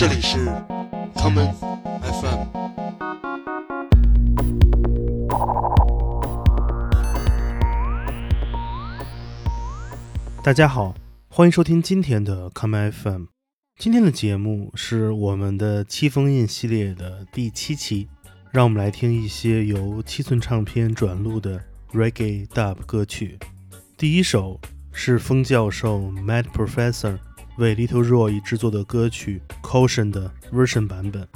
这里是 common FM。大家好，欢迎收听今天的 common FM。今天的节目是我们的七封印系列的第七期，让我们来听一些由七寸唱片转录的 reggae dub 歌曲。第一首是风教授 Mad Professor 为 Little Roy 制作的歌曲 Caution 的 version 版本，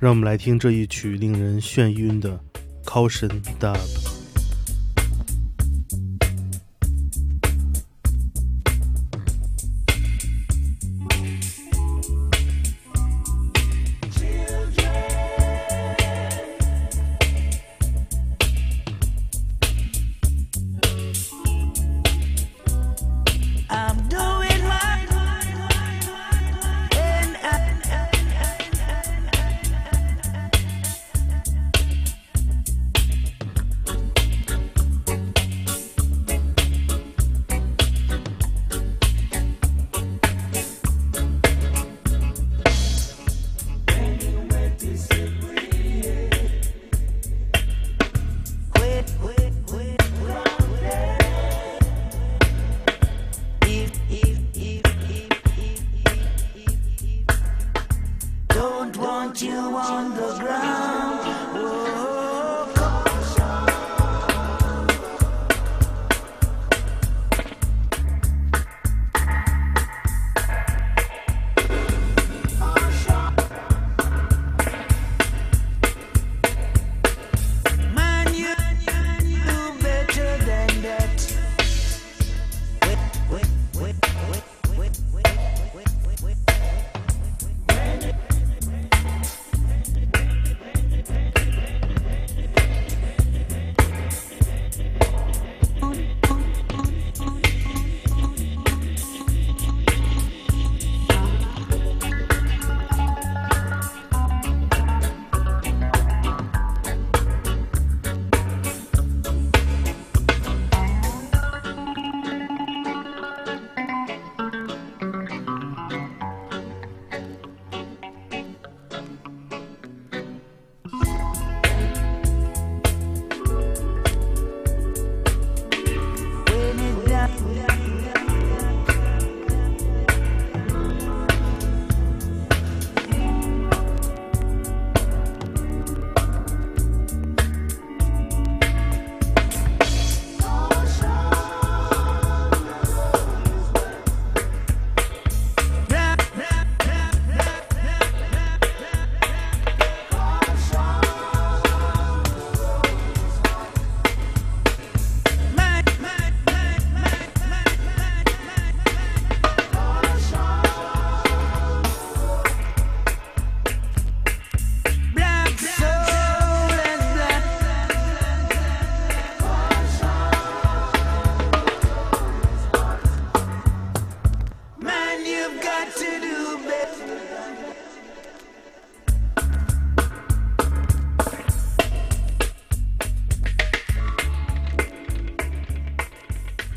让我们来听这一曲令人眩晕的 Caution dub。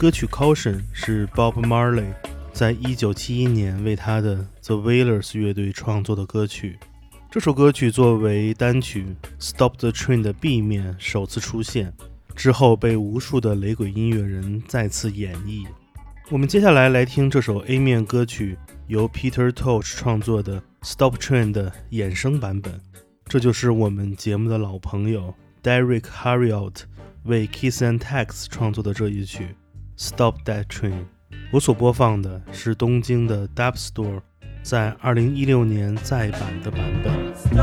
歌曲《Caution》是 Bob Marley 在一九七一年为他的 The Wailers 乐队创作的歌曲。这首歌曲作为单曲《Stop the Train》的 B 面首次出现，之后被无数的雷鬼音乐人再次演绎。我们接下来来听这首 A 面歌曲由 Peter Tosh 创作的《Stop Train》的衍生版本。这就是我们节目的老朋友 Derek Harriot 为 Kiss and Tax 创作的这一曲。Stop that train！我所播放的是东京的 Dub Store 在二零一六年再版的版本。如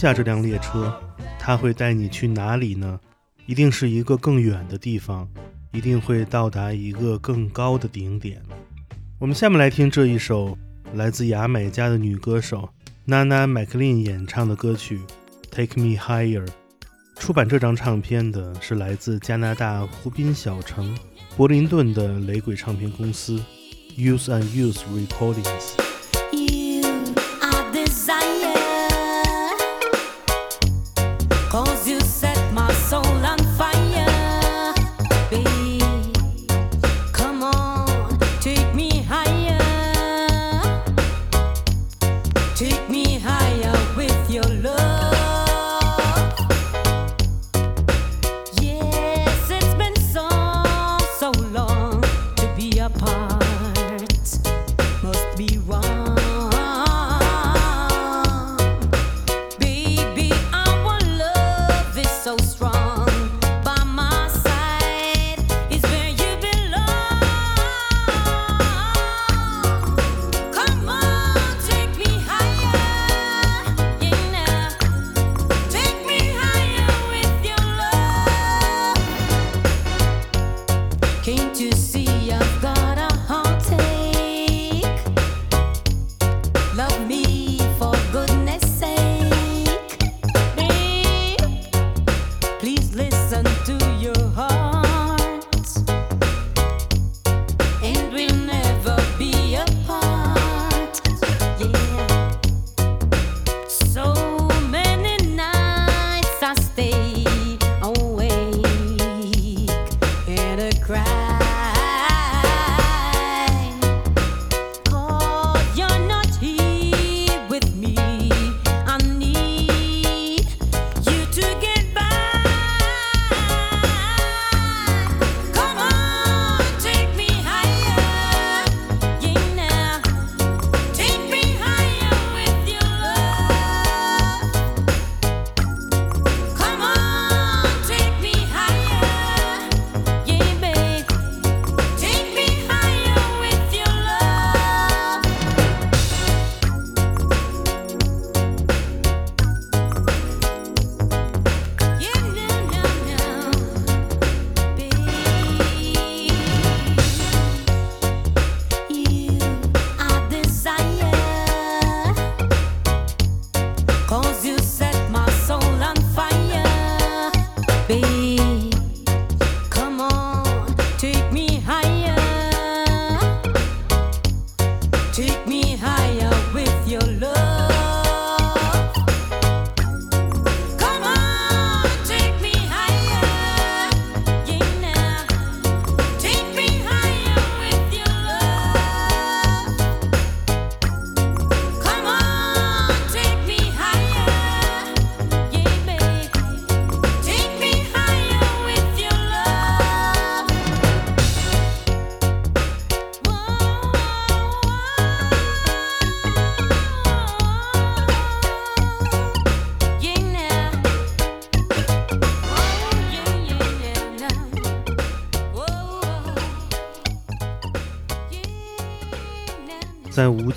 下这辆列车，它会带你去哪里呢？一定是一个更远的地方，一定会到达一个更高的顶点。我们下面来听这一首来自牙买加的女歌手 Nana McLean 演唱的歌曲《Take Me Higher》。出版这张唱片的是来自加拿大湖滨小城柏林顿的雷鬼唱片公司 Use and Use Recordings。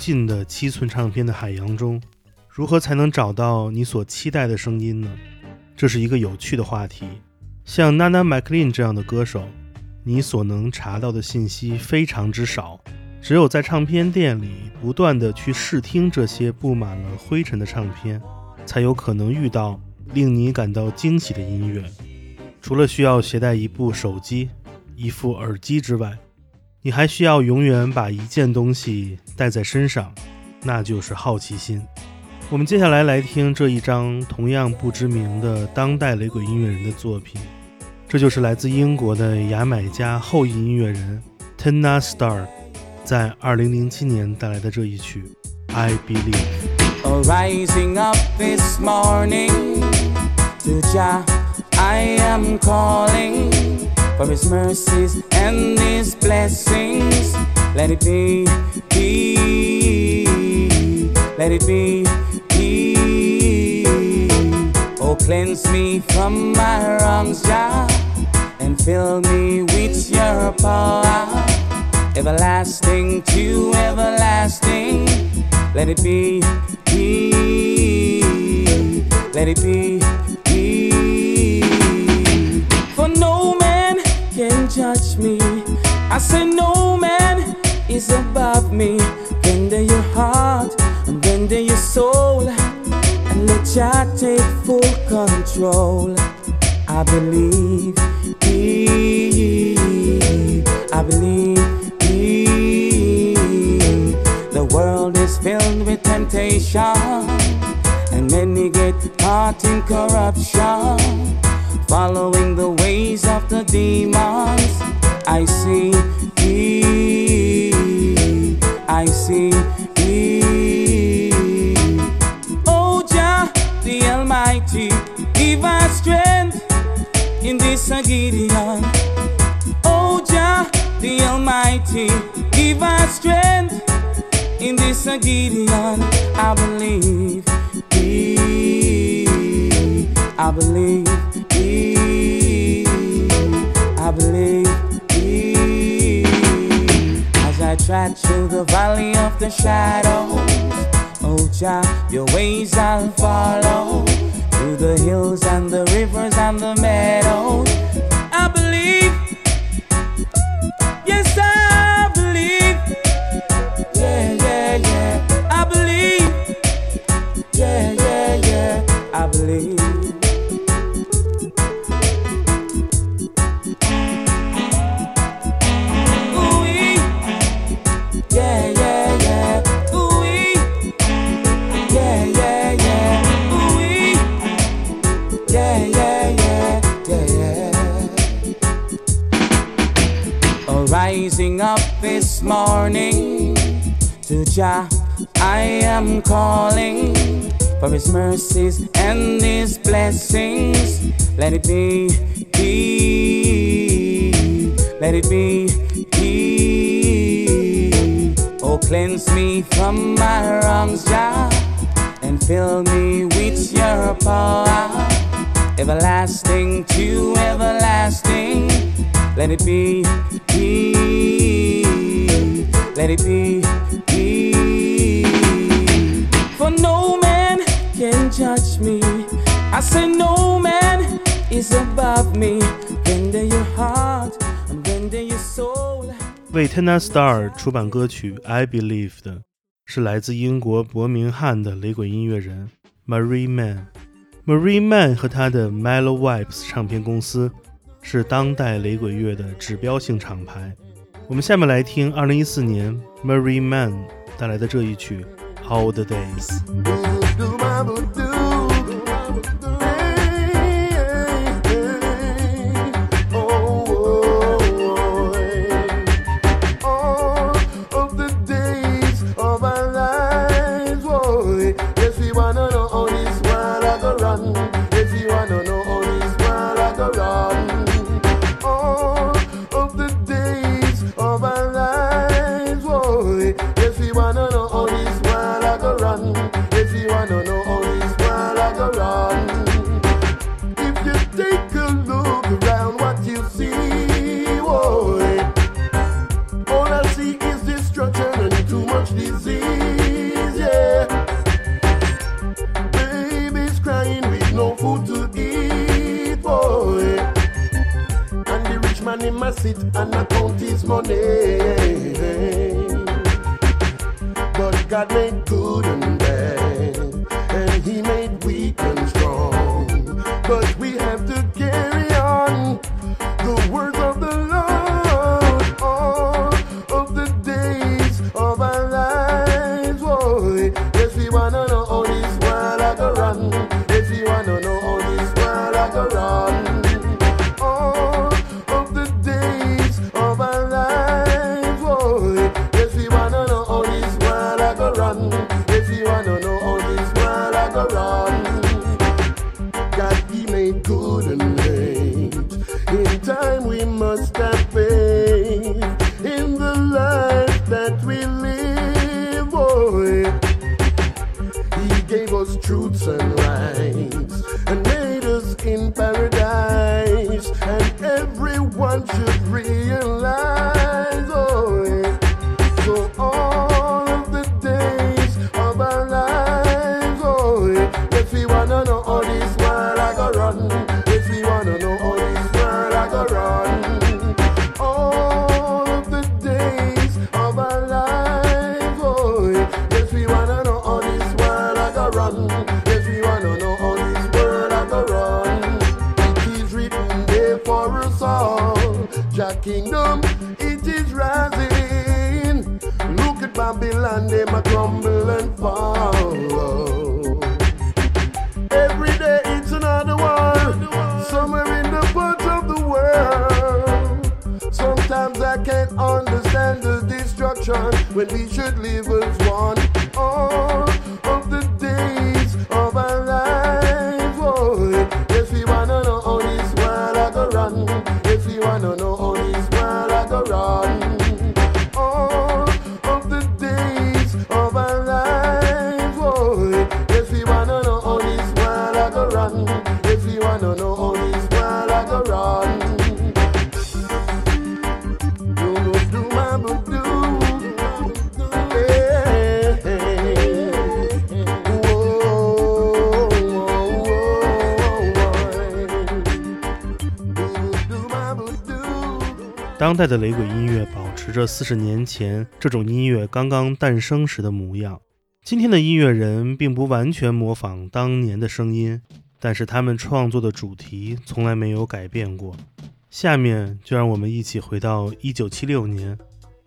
近的七寸唱片的海洋中，如何才能找到你所期待的声音呢？这是一个有趣的话题。像 Nana McLean 这样的歌手，你所能查到的信息非常之少。只有在唱片店里不断的去试听这些布满了灰尘的唱片，才有可能遇到令你感到惊喜的音乐。除了需要携带一部手机、一副耳机之外，你还需要永远把一件东西带在身上，那就是好奇心。我们接下来来听这一张同样不知名的当代雷鬼音乐人的作品，这就是来自英国的牙买加后裔音乐人 t e n a Star 在2007年带来的这一曲《I Believe》。To Jah, I am calling. For his mercies and his blessings. Let it be, be, let it be, be. Oh, cleanse me from my wrongs, Jah, and fill me with your power. Everlasting to everlasting, let it be, be. let it be. Me. Your heart render your soul and let Jah take full control. I believe, I believe. The world is filled with temptation, and many get caught in corruption, following the ways of the demons. Gideon. Oh Jah, the Almighty, give us strength in this uh, Gideon. I believe, I believe, I believe. As I tread through the valley of the shadows, oh Jah, your ways I'll follow. Through the hills and the rivers and the meadows, Oh, rising up this morning to Jah, I am calling for His mercies and His blessings. Let it be, be, let it be, be. Oh, cleanse me from my wrongs, Jah, and fill me with Your power, everlasting to everlasting. Let it be, be, let it be, be. For no judge me. I say no man is above me. Render your heart and render your soul. 为 Tena Star 出版歌曲《I Believe》的是来自英国伯明翰的雷鬼音乐人 Marie Mann。Marie Mann 和他的 Mellow Vibes 唱片公司是当代雷鬼乐的指标性厂牌。我们下面来听2014年 Marie Mann 带来的这一曲《How the Days》。 All truths and rights and made us in paradise. And everyone should realize, Sometimes I can't understand the destruction when we should live as one. All 当代的雷鬼音乐保持着四十年前这种音乐刚刚诞生时的模样。今天的音乐人并不完全模仿当年的声音，但是他们创作的主题从来没有改变过。下面就让我们一起回到一九七六年，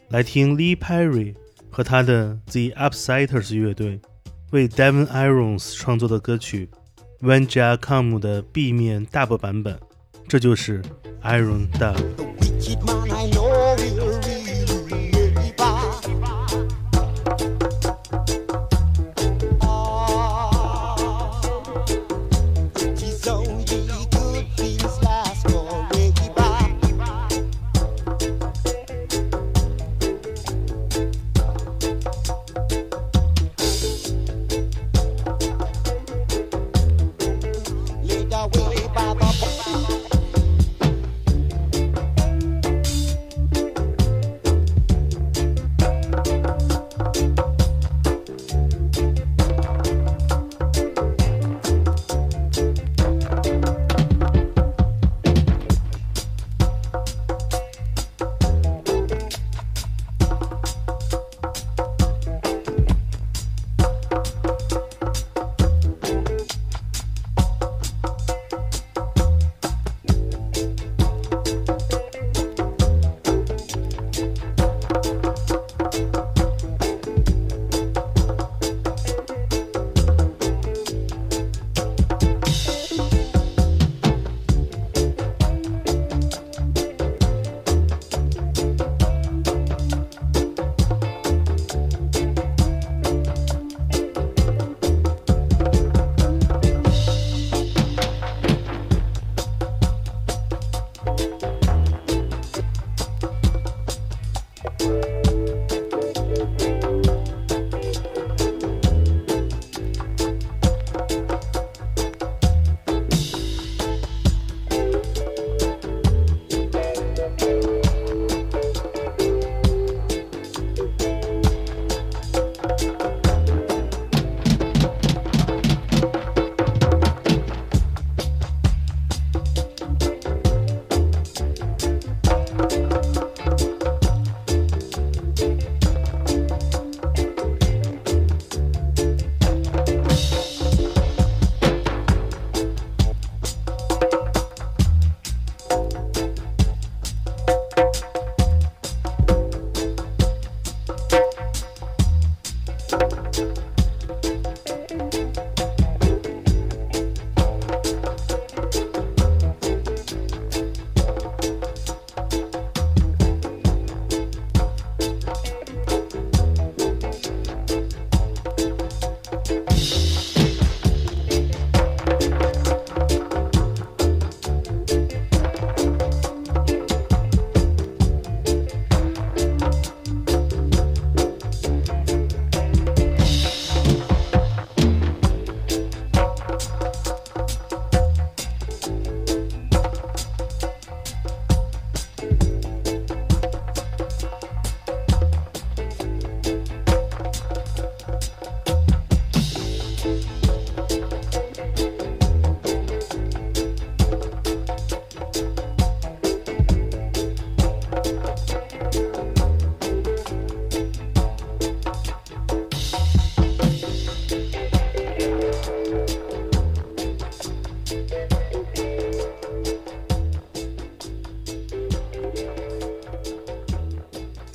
来听 Lee Perry 和他的 The Upsiders 乐队为 Devin Irons 创作的歌曲《when ja come》的 B 面 Dub 版本，这就是 Iron Dub。Wicked man, I know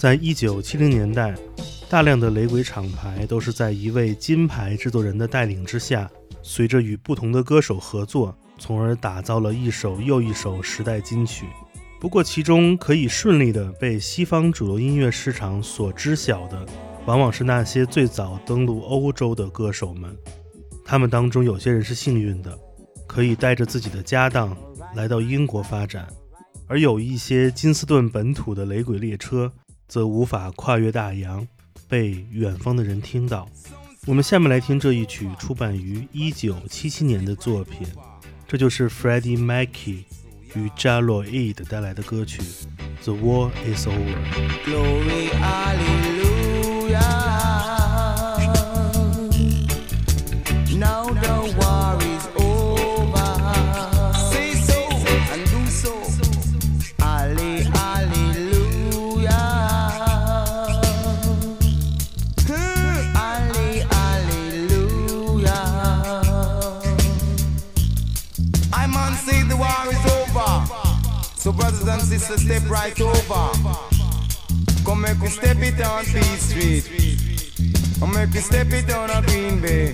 在一九七零年代大量的雷鬼厂牌都是在一位金牌制作人的带领之下，随着与不同的歌手合作，从而打造了一首又一首时代金曲。不过，其中可以顺利的被西方主流音乐市场所知晓的，往往是那些最早登陆欧洲的歌手们。他们当中有些人是幸运的，可以带着自己的家当来到英国发展，而有一些金斯顿本土的雷鬼列车，则无法跨越大洋。被远方的人听到。我们下面来听这一曲出版于一九七七年的作品，这就是 Freddie Mackey 与 Jaloid 带来的歌曲《The War Is Over》。Right over. Come make we step it on Peace Street. Come make we step it on a Green Bay.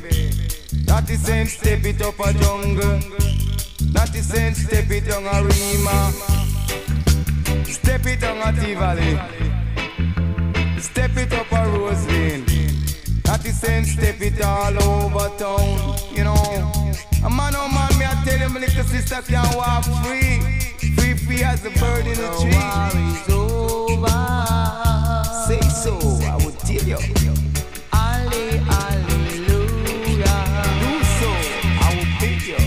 That is saying step it up a jungle. That is saying step it on a Rema. Step it on a Tivoli. Step it up a Rose Lane. That is saying step it all over town. You know. A man, oh man, me I tell my little sister can walk free. Free, as a bird in a tree. Say so, I will tell you. Hallelujah. Do so, I will pick you.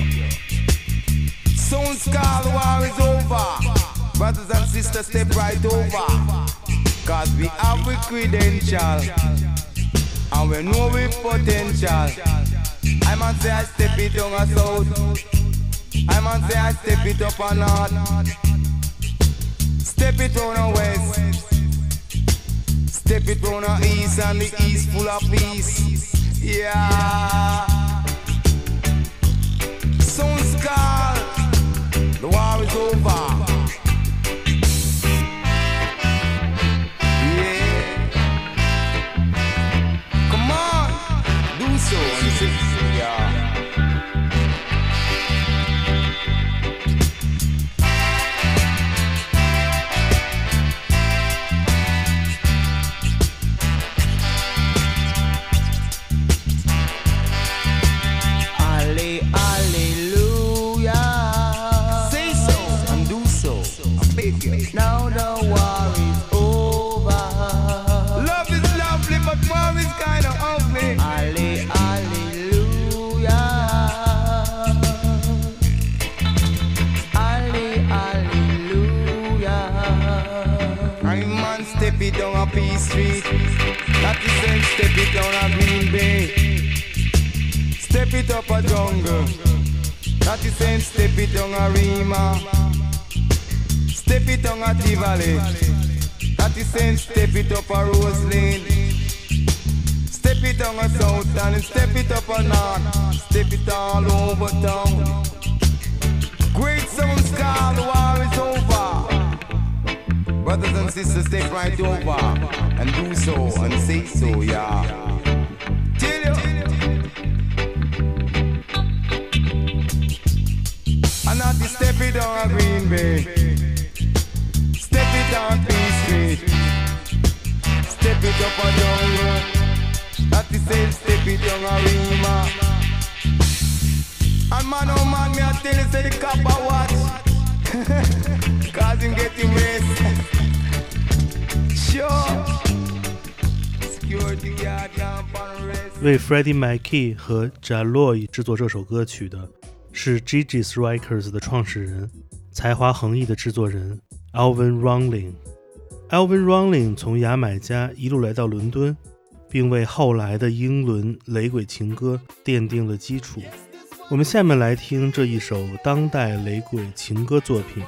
Soon scar, the war is over. Brothers and sisters, step right over. Cause we have a credential. And we know we potential. I man say I step it down a south. I man say I step it up a north. Step it on a west. Step it on a east and the east full of peace. Yeah. Sounds call. The war is over. Yeah. Come on, do so down a Peace Street. That is then step it down a Green Bay. Step it up a jungle. That is saying step it down a Rema. Step it down a Tivoli. That is saying step it up a Rose Lane. Step it down a South and step it up a North. Step it all over town. Great sounds call, Brothers and sisters, step right over and do so and say so, yeah. And not to step it on Green Bay. Step it on Peace Street. Step it up a jungle. Not to say step it on a Rema. And man, oh man, me I tell you, say the cop a watch. Cause him get him 为 Freddie m c k e y 和 Jaloy 制作这首歌曲的是 Gigi's Records 的创始人、才华横溢的制作人 Alvin Ronling。Alvin Ronling 从牙买加一路来到伦敦，并为后来的英伦雷鬼情歌奠定了基础。我们下面来听这一首当代雷鬼情歌作品，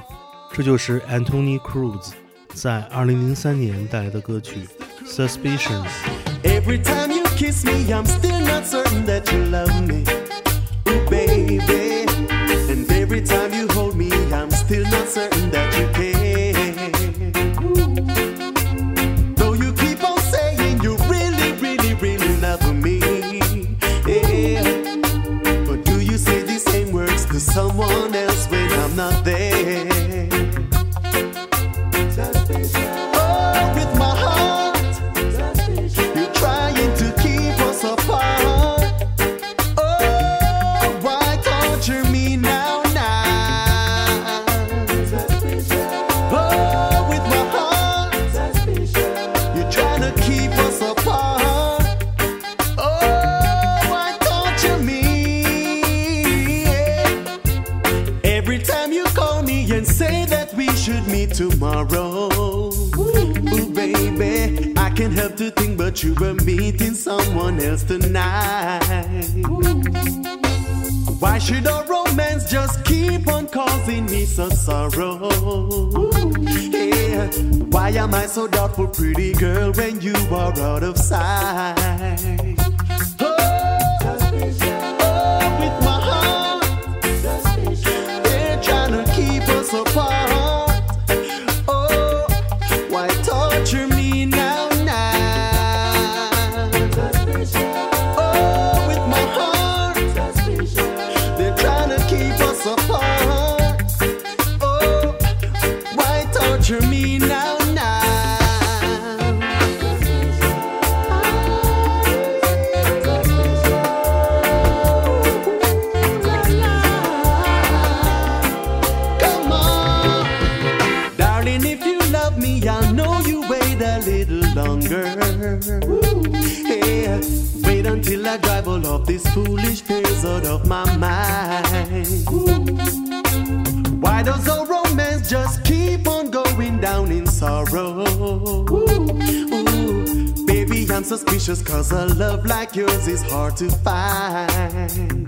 这就是 Antony Cruz 在2003年带来的歌曲《Suspicions》。Every time you kiss me, I'm still not certain that you love me. Ooh, baby. And every time you hold me, I'm still not certain that you care. Ooh. Though you keep on saying you really, really, really love me. Yeah. But do you say the same words to someone else? Sorrow? Why am I so doubtful, pretty girl, when you are out of sight? Torture me now, suspicious cause a love like yours is hard to find.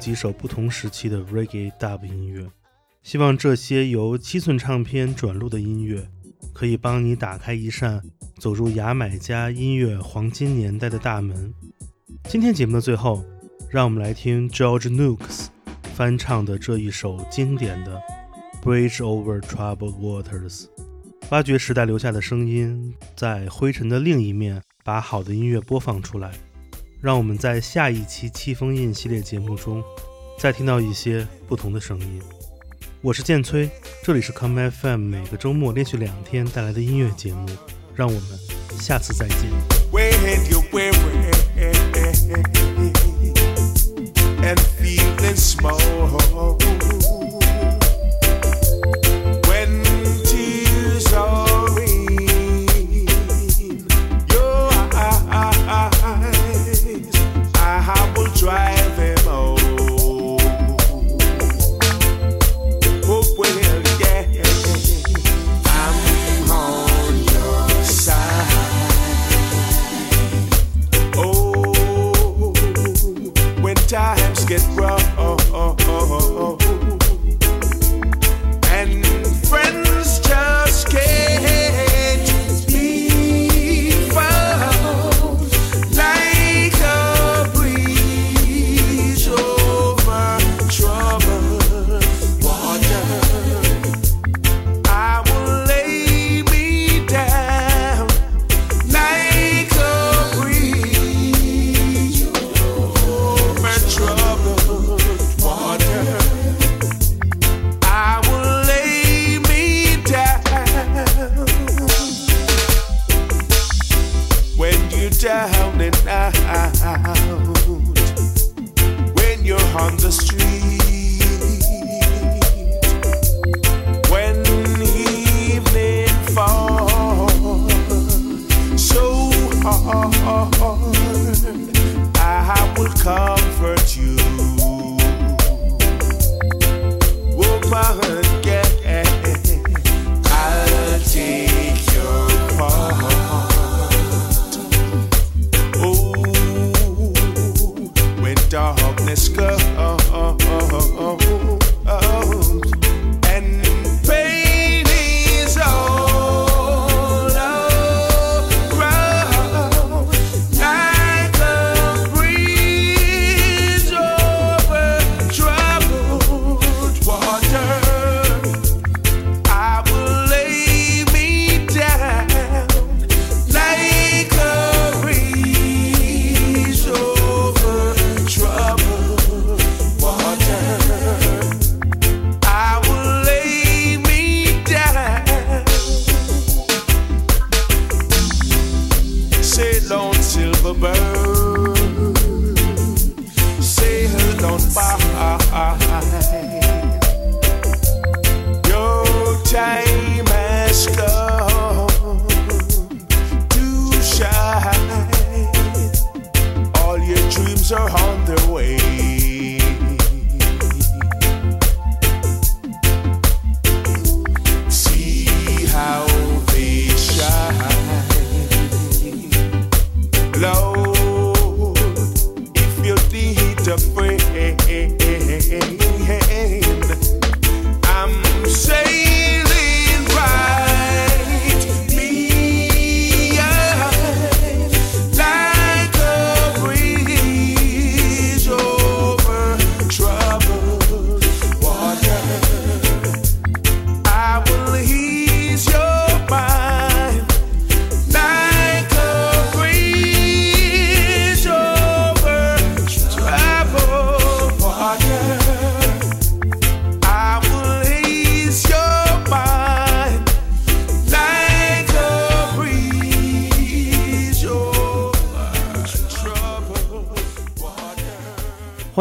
几首不同时期的 reggae dub 音乐，希望这些由七寸唱片转录的音乐，可以帮你打开一扇走入牙买加音乐黄金年代的大门。今天节目的最后，让我们来听 George Nooks 翻唱的这一首经典的《Bridge Over Troubled Waters》，挖掘时代留下的声音，在灰尘的另一面，把好的音乐播放出来。让我们在下一期七封印系列节目中，再听到一些不同的声音。我是剑崔，这里是 Come FM，每个周末连续两天带来的音乐节目。让我们下次再见。